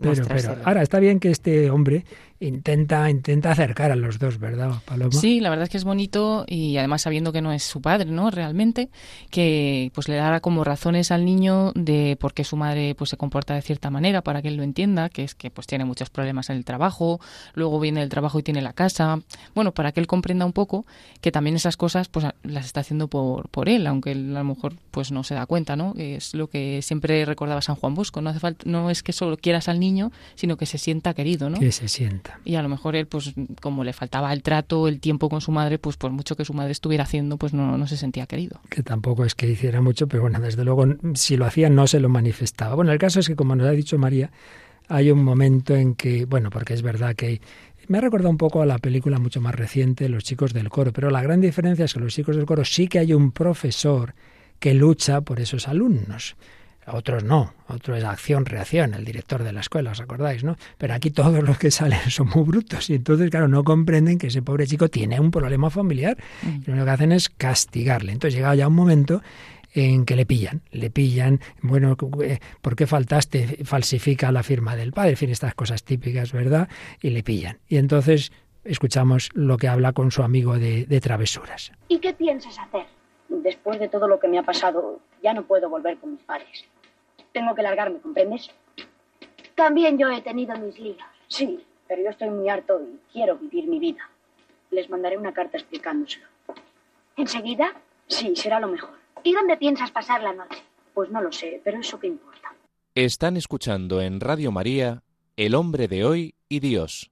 pero, pero, ahora está bien que este hombre intenta, intenta acercar a los dos, ¿verdad, Paloma? Sí, la verdad es que es bonito y además sabiendo que no es su padre, ¿no? Realmente, que pues le dará como razones al niño de por qué su madre pues se comporta de cierta manera para que él lo entienda, que es que pues tiene muchos problemas en el trabajo, luego viene el trabajo y tiene la casa, bueno, para que él comprenda un poco que también esas cosas pues las está haciendo por, por él, aunque él a lo mejor pues no se da cuenta, ¿no? Es lo que siempre recordaba San Juan Bosco, no hace falta, no es que solo quieras al niño, sino que se sienta querido, ¿no? Que se sienta. Y a lo mejor él, pues como le faltaba el trato, el tiempo con su madre, pues por mucho que su madre estuviera haciendo, pues no, no se sentía querido. Que tampoco es que hiciera mucho, pero bueno, desde luego si lo hacía no se lo manifestaba. Bueno, el caso es que como nos ha dicho María, hay un momento en que, bueno, porque es verdad que me ha recordado un poco a la película mucho más reciente, Los chicos del coro, pero la gran diferencia es que los chicos del coro sí que hay un profesor que lucha por esos alumnos otros no, otro es acción-reacción, el director de la escuela, ¿os acordáis? no? Pero aquí todos los que salen son muy brutos y entonces, claro, no comprenden que ese pobre chico tiene un problema familiar mm. y lo único que hacen es castigarle. Entonces llega ya un momento en que le pillan, le pillan, bueno, eh, ¿por qué faltaste? Falsifica la firma del padre, en fin, estas cosas típicas, ¿verdad? Y le pillan. Y entonces escuchamos lo que habla con su amigo de, de travesuras. ¿Y qué piensas hacer? Después de todo lo que me ha pasado, ya no puedo volver con mis padres. Tengo que largarme, ¿comprendes? También yo he tenido mis líos. Sí, pero yo estoy muy harto y quiero vivir mi vida. Les mandaré una carta explicándoselo. ¿Enseguida? Sí, será lo mejor. ¿Y dónde piensas pasar la noche? Pues no lo sé, pero eso qué importa. Están escuchando en Radio María El hombre de hoy y Dios,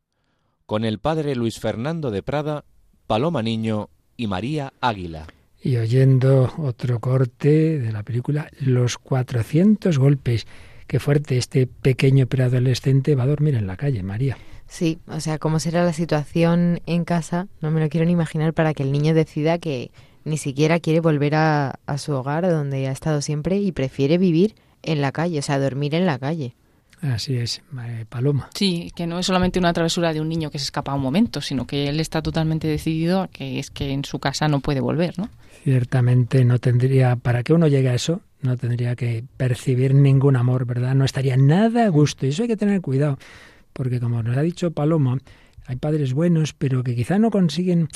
con el padre Luis Fernando de Prada, Paloma Niño y María Águila y oyendo otro corte de la película Los 400 golpes. Qué fuerte, este pequeño preadolescente va a dormir en la calle, María. Sí, o sea, cómo será la situación en casa, no me lo quiero ni imaginar para que el niño decida que Ni siquiera quiere volver a, a su hogar donde ha estado siempre y prefiere vivir en la calle, o sea, dormir en la calle. Así es, eh, Paloma. Sí, que no es solamente una travesura de un niño que se escapa un momento, sino que él está totalmente decidido a que es que en su casa no puede volver, ¿no? Ciertamente no tendría, para que uno llegue a eso, no tendría que percibir ningún amor, ¿verdad? No estaría nada a gusto. Y eso hay que tener cuidado, porque como nos ha dicho Paloma, hay padres buenos, pero que quizá no consiguen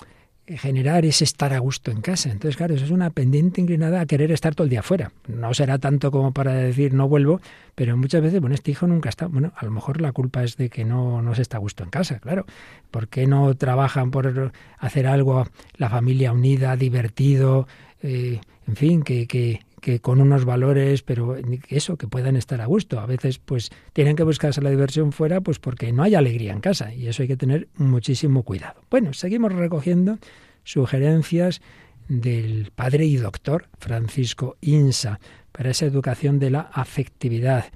generar ese estar a gusto en casa. Entonces, claro, eso es una pendiente inclinada a querer estar todo el día fuera. No será tanto como para decir no vuelvo, pero muchas veces, bueno, este hijo nunca está. Bueno, a lo mejor la culpa es de que no, no se está a gusto en casa, claro. ¿Por qué no trabajan por hacer algo, la familia unida, divertido, eh, en fin, que, que, que con unos valores, pero eso, que puedan estar a gusto. A veces, pues, tienen que buscarse la diversión fuera, pues porque no hay alegría en casa, y eso hay que tener muchísimo cuidado. Bueno, seguimos recogiendo sugerencias del padre y doctor Francisco Insa para esa educación de la afectividad.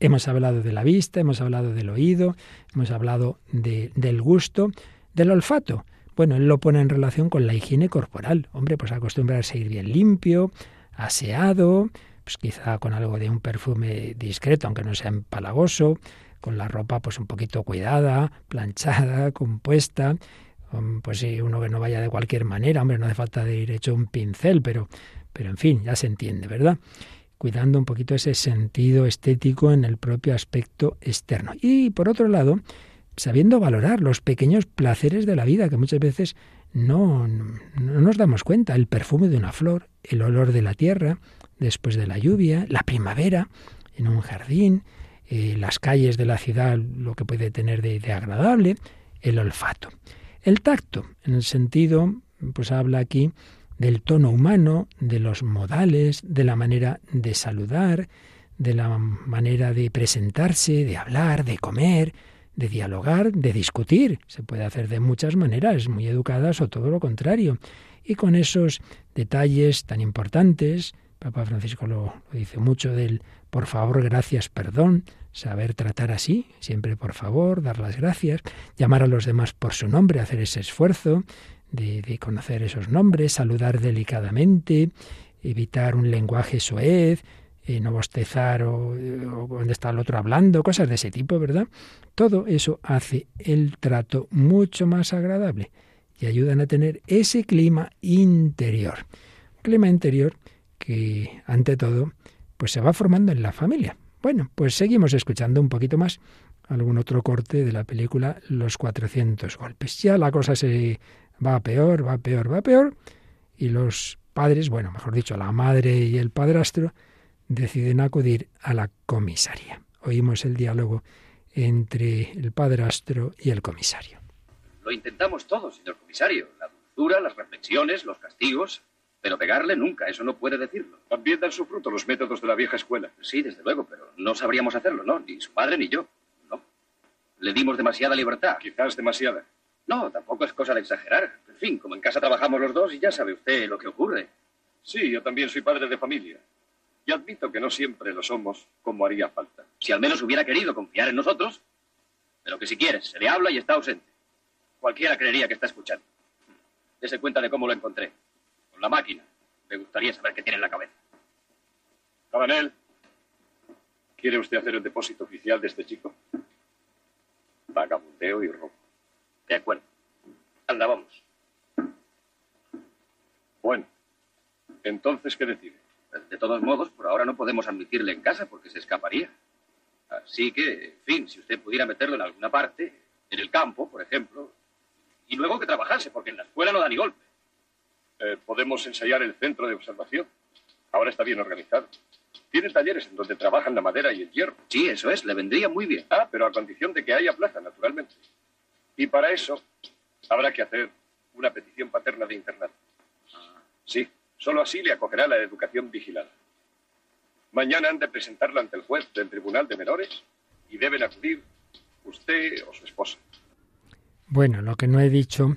Hemos hablado de la vista, hemos hablado del oído, hemos hablado de, del gusto, del olfato. Bueno, él lo pone en relación con la higiene corporal. Hombre, pues acostumbrarse a ir bien limpio, aseado, pues quizá con algo de un perfume discreto, aunque no sea empalagoso, con la ropa pues un poquito cuidada, planchada, compuesta, um, pues sí, uno que no vaya de cualquier manera, hombre, no hace falta de ir hecho un pincel, pero, pero en fin, ya se entiende, ¿verdad? Cuidando un poquito ese sentido estético en el propio aspecto externo. Y por otro lado, sabiendo valorar los pequeños placeres de la vida que muchas veces no, no, nos damos cuenta. El perfume de una flor, el olor de la tierra después de la lluvia, la primavera en un jardín, eh, las calles de la ciudad, lo que puede tener de, de agradable, el olfato. El tacto, en el sentido, pues habla aquí del tono humano, de los modales, de la manera de saludar, de la manera de presentarse, de hablar, de comer, de dialogar, de discutir. Se puede hacer de muchas maneras, muy educadas o todo lo contrario. Y con esos detalles tan importantes, Papa Francisco lo, lo dice mucho del por favor, gracias, perdón, saber tratar así, siempre por favor, dar las gracias, llamar a los demás por su nombre, hacer ese esfuerzo de, de conocer esos nombres, saludar delicadamente, evitar un lenguaje soez, eh, no bostezar o, o está el otro hablando, cosas de ese tipo, ¿verdad? Todo eso hace el trato mucho más agradable y ayudan a tener ese clima interior. Clima interior que, ante todo, pues se va formando en la familia. Bueno, pues seguimos escuchando un poquito más algún otro corte de la película Los 400 golpes. Ya la cosa se va peor, va peor, va peor, y los padres, bueno, mejor dicho, la madre y el padrastro, deciden acudir a la comisaría. Oímos el diálogo entre el padrastro y el comisario. Lo intentamos todos, señor comisario. La dulzura, las reflexiones, los castigos. Pero pegarle nunca, eso no puede decirlo. También dan su fruto los métodos de la vieja escuela. Sí, desde luego, pero no sabríamos hacerlo, ¿no? Ni su padre ni yo. No. Le dimos demasiada libertad. Quizás demasiada. No, tampoco es cosa de exagerar. En fin, como en casa trabajamos los dos y ya sabe usted lo que ocurre. Sí, yo también soy padre de familia. Y admito que no siempre lo somos como haría falta. Si al menos hubiera querido confiar en nosotros, pero que si quieres, se le habla y está ausente. Cualquiera creería que está escuchando. Dese cuenta de cómo lo encontré. Con la máquina. Me gustaría saber qué tiene en la cabeza. Cabanel, ¿quiere usted hacer el depósito oficial de este chico? Vagabundeo y robo. De acuerdo. Anda, vamos. Bueno, entonces, ¿qué decide? De todos modos, por ahora no podemos admitirle en casa porque se escaparía. Así que, en fin, si usted pudiera meterlo en alguna parte, en el campo, por ejemplo, y luego que trabajase, porque en la escuela no da ni golpe. Eh, podemos ensayar el centro de observación. Ahora está bien organizado. Tiene talleres en donde trabajan la madera y el hierro. Sí, eso es, le vendría muy bien. Ah, pero a condición de que haya plaza, naturalmente. Y para eso habrá que hacer una petición paterna de internato. Sí, solo así le acogerá la educación vigilada. Mañana han de presentarla ante el juez del Tribunal de Menores y deben acudir usted o su esposa. Bueno, lo que no he dicho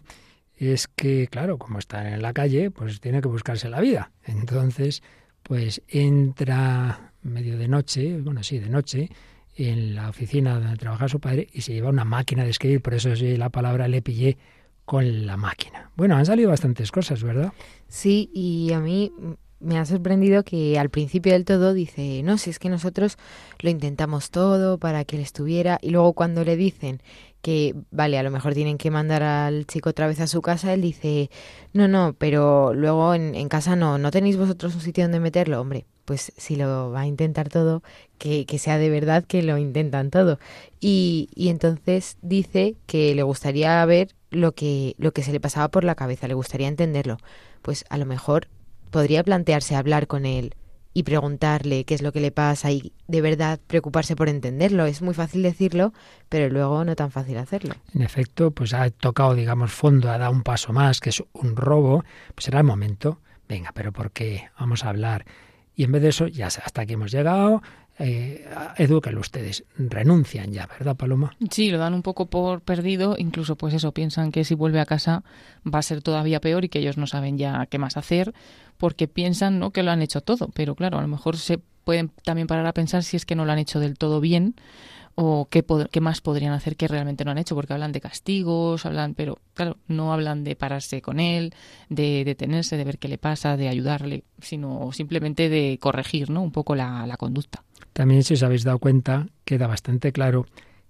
es que, claro, como está en la calle, pues tiene que buscarse la vida. Entonces, pues entra medio de noche, bueno, sí, de noche, en la oficina donde trabaja su padre y se lleva una máquina de escribir, por eso sí, la palabra le pillé con la máquina. Bueno, han salido bastantes cosas, ¿verdad? Sí, y a mí me ha sorprendido que al principio del todo dice, no, si es que nosotros lo intentamos todo para que él estuviera, y luego cuando le dicen que, vale, a lo mejor tienen que mandar al chico otra vez a su casa, él dice, no, no, pero luego en, en casa no, no tenéis vosotros un sitio donde meterlo, hombre, pues si lo va a intentar todo, que, que sea de verdad que lo intentan todo. Y, y entonces dice que le gustaría ver lo que, lo que se le pasaba por la cabeza, le gustaría entenderlo. Pues a lo mejor podría plantearse hablar con él y preguntarle qué es lo que le pasa y de verdad preocuparse por entenderlo. Es muy fácil decirlo, pero luego no tan fácil hacerlo. En efecto, pues ha tocado, digamos, fondo, ha dado un paso más, que es un robo, pues será el momento. Venga, pero ¿por qué? Vamos a hablar. Y en vez de eso, ya hasta aquí hemos llegado, eh, ustedes. Renuncian ya, ¿verdad, Paloma? Sí, lo dan un poco por perdido. Incluso, pues eso, piensan que si vuelve a casa va a ser todavía peor y que ellos no saben ya qué más hacer porque piensan ¿no? que lo han hecho todo. Pero claro, a lo mejor se pueden también parar a pensar si es que no lo han hecho del todo bien o qué, más podrían hacer que realmente no han hecho, porque hablan de castigos, hablan, pero claro, no hablan de pararse con él, de detenerse, de ver qué le pasa, de ayudarle, sino simplemente de corregir ¿no? un poco la conducta. También, si os habéis dado cuenta, queda bastante claro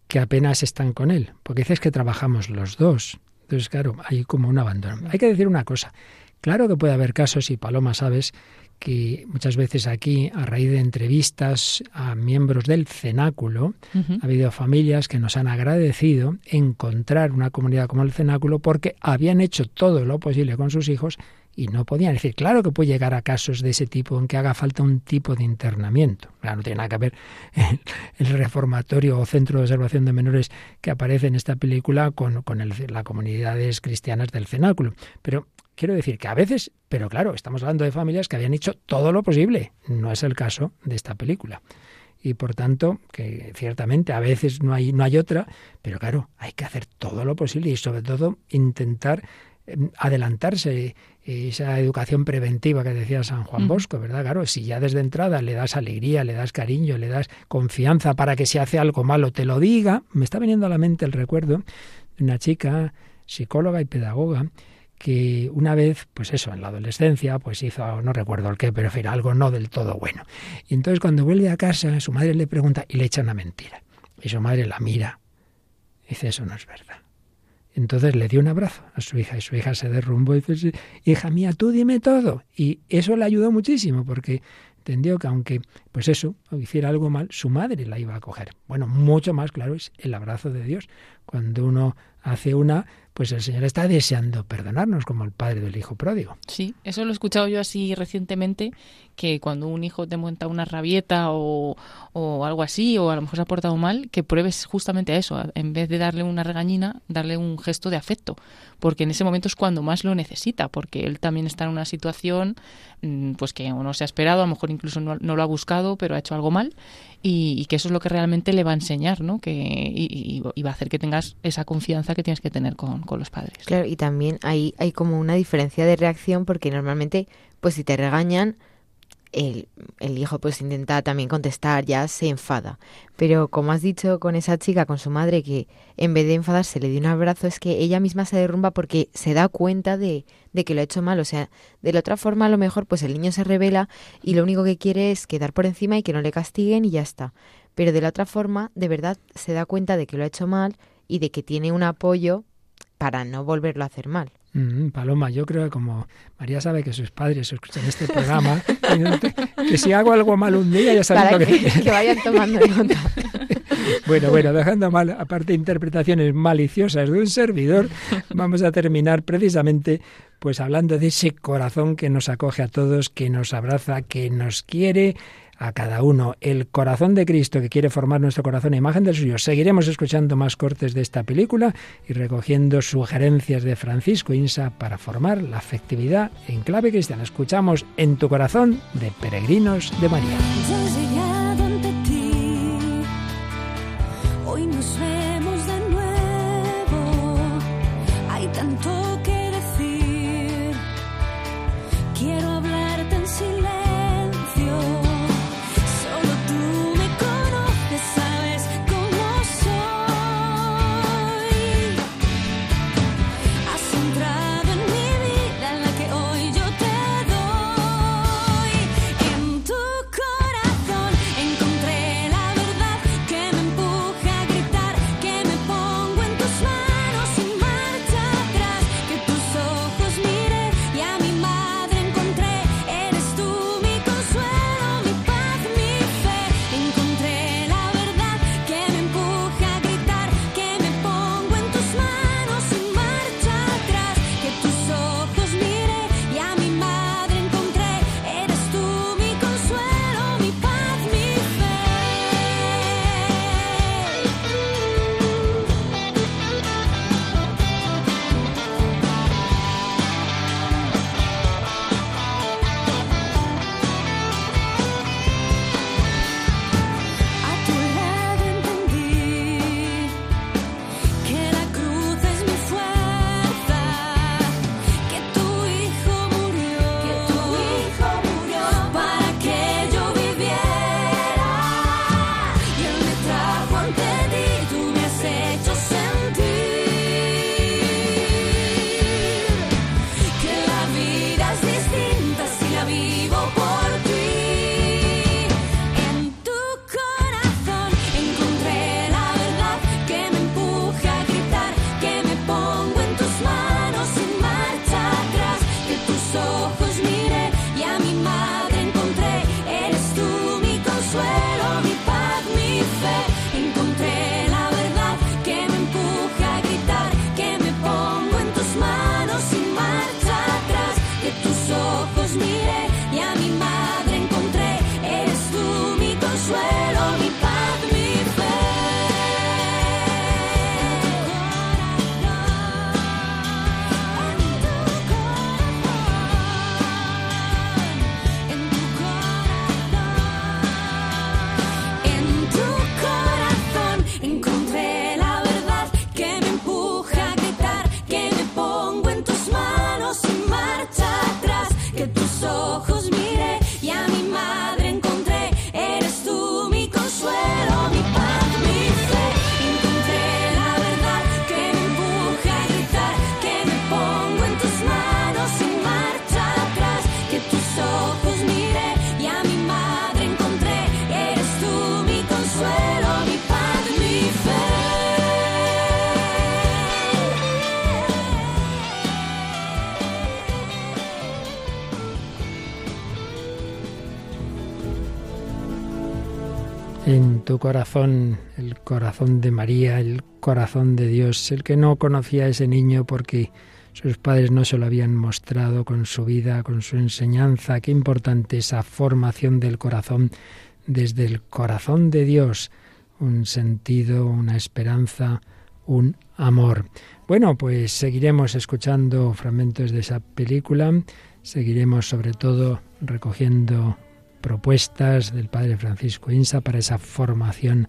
que apenas están con él, porque dices que trabajamos los dos. Entonces, claro, hay como un abandono. Hay que decir una cosa. Claro que puede haber casos, y Paloma sabes, que muchas veces aquí, a raíz de entrevistas a miembros del cenáculo, uh -huh. ha habido familias que nos han agradecido encontrar una comunidad como el cenáculo porque habían hecho todo lo posible con sus hijos y no podían. Es decir, claro que puede llegar a casos de ese tipo en que haga falta un tipo de internamiento. No tiene nada que ver el, el reformatorio o centro de observación de menores que aparece en esta película con, con el, las comunidades cristianas del cenáculo. Pero quiero decir que a veces, pero claro, estamos hablando de familias que habían hecho todo lo posible. No es el caso de esta película. Y por tanto, que ciertamente a veces no hay, no hay otra, pero claro, hay que hacer todo lo posible y sobre todo intentar adelantarse esa educación preventiva que decía San Juan Bosco, ¿verdad? Claro, si ya desde entrada le das alegría, le das cariño, le das confianza para que si hace algo malo te lo diga, me está viniendo a la mente el recuerdo de una chica psicóloga y pedagoga que una vez, pues eso, en la adolescencia, pues hizo, no recuerdo el qué, pero era algo no del todo bueno. Y entonces cuando vuelve a casa, su madre le pregunta y le echa una mentira. Y su madre la mira. Y dice, eso no es verdad. Entonces le dio un abrazo a su hija y su hija se derrumbó y dice, hija mía, tú dime todo. Y eso le ayudó muchísimo porque entendió que aunque, pues eso, hiciera algo mal, su madre la iba a coger. Bueno, mucho más claro es el abrazo de Dios. Cuando uno hace una, pues el Señor está deseando perdonarnos como el padre del hijo pródigo. Sí, eso lo he escuchado yo así recientemente, que cuando un hijo te monta una rabieta o, o algo así, o a lo mejor se ha portado mal, que pruebes justamente a eso, en vez de darle una regañina, darle un gesto de afecto, porque en ese momento es cuando más lo necesita, porque él también está en una situación pues que no se ha esperado, a lo mejor incluso no, no lo ha buscado, pero ha hecho algo mal, y, y, que eso es lo que realmente le va a enseñar, ¿no? Que, y, y, va a hacer que tengas esa confianza que tienes que tener con, con los padres. Claro, y también hay como una diferencia de reacción porque normalmente, pues si te regañan, el, el, hijo pues intenta también contestar, ya se enfada. Pero como has dicho con esa chica, con su madre, que en vez de enfadarse le dio un abrazo, es que ella misma se derrumba porque se da cuenta de, de que lo ha hecho mal. O sea, de la otra forma a lo mejor pues el niño se revela y lo único que quiere es quedar por encima y que no le castiguen y ya está. Pero de la otra forma, de verdad se da cuenta de que lo ha hecho mal y de que tiene un apoyo para no volverlo a hacer mal. Mm, Paloma, yo creo que como María sabe que sus padres escuchan este programa, que si hago algo mal un día ya saben Para lo que, que... que vayan tomando nota. Bueno, bueno, dejando mal, aparte interpretaciones maliciosas de un servidor, vamos a terminar precisamente pues hablando de ese corazón que nos acoge a todos, que nos abraza, que nos quiere a cada uno. El corazón de Cristo que quiere formar nuestro corazón a imagen del suyo. Seguiremos escuchando más cortes de esta película y recogiendo sugerencias de Francisco Insa para formar la afectividad en clave cristiana. Escuchamos En tu corazón de Peregrinos de María. Tu corazón, el corazón de María, el corazón de Dios, el que no conocía a ese niño porque sus padres no se lo habían mostrado con su vida, con su enseñanza. Qué importante esa formación del corazón desde el corazón de Dios, un sentido, una esperanza, un amor. Bueno, pues seguiremos escuchando fragmentos de esa película, seguiremos sobre todo recogiendo propuestas del padre Francisco Insa para esa formación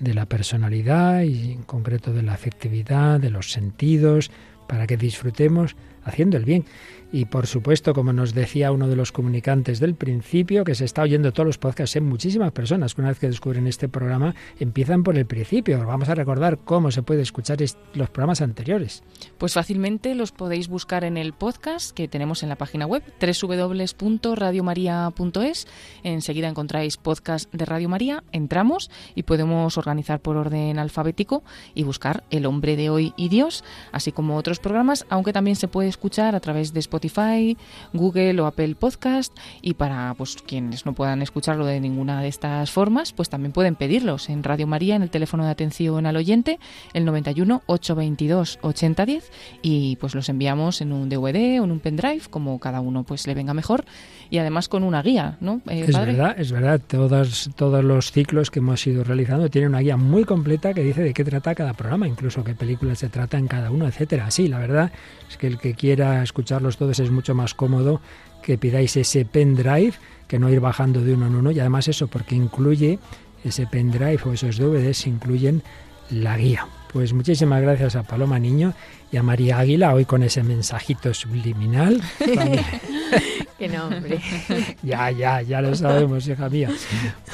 de la personalidad y en concreto de la afectividad, de los sentidos, para que disfrutemos haciendo el bien. Y por supuesto, como nos decía uno de los comunicantes del principio, que se está oyendo todos los podcasts en muchísimas personas que una vez que descubren este programa empiezan por el principio. Vamos a recordar cómo se puede escuchar los programas anteriores. Pues fácilmente los podéis buscar en el podcast que tenemos en la página web www.radiomaria.es. Enseguida encontráis podcast de Radio María, entramos y podemos organizar por orden alfabético y buscar El hombre de hoy y Dios, así como otros programas, aunque también se puede escuchar a través de Spotify, Google o Apple Podcast y para pues quienes no puedan escucharlo de ninguna de estas formas, pues también pueden pedirlos en Radio María en el teléfono de atención al oyente el 91 822 8010 y pues los enviamos en un DVD o en un pendrive como cada uno pues le venga mejor y además con una guía, ¿no? Eh, es verdad, es verdad, todos todos los ciclos que hemos ido realizando tienen una guía muy completa que dice de qué trata cada programa, incluso qué películas se trata en cada uno, etcétera. Sí, la verdad es que el que quiera escucharlos todos es mucho más cómodo que pidáis ese pendrive que no ir bajando de uno en uno y además eso porque incluye ese pendrive o esos DVDs incluyen la guía. Pues muchísimas gracias a Paloma Niño y a María Águila hoy con ese mensajito subliminal. Qué nombre. ya, ya, ya lo sabemos, hija mía.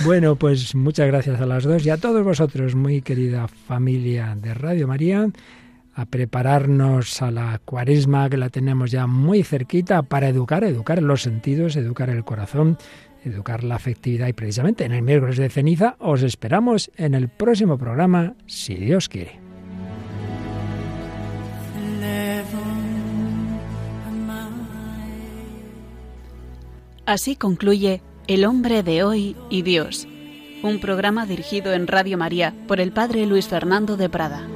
Bueno, pues muchas gracias a las dos y a todos vosotros, muy querida familia de Radio María a prepararnos a la cuaresma que la tenemos ya muy cerquita para educar, educar los sentidos, educar el corazón, educar la afectividad y precisamente en el miércoles de ceniza os esperamos en el próximo programa, si Dios quiere. Así concluye El hombre de hoy y Dios, un programa dirigido en Radio María por el Padre Luis Fernando de Prada.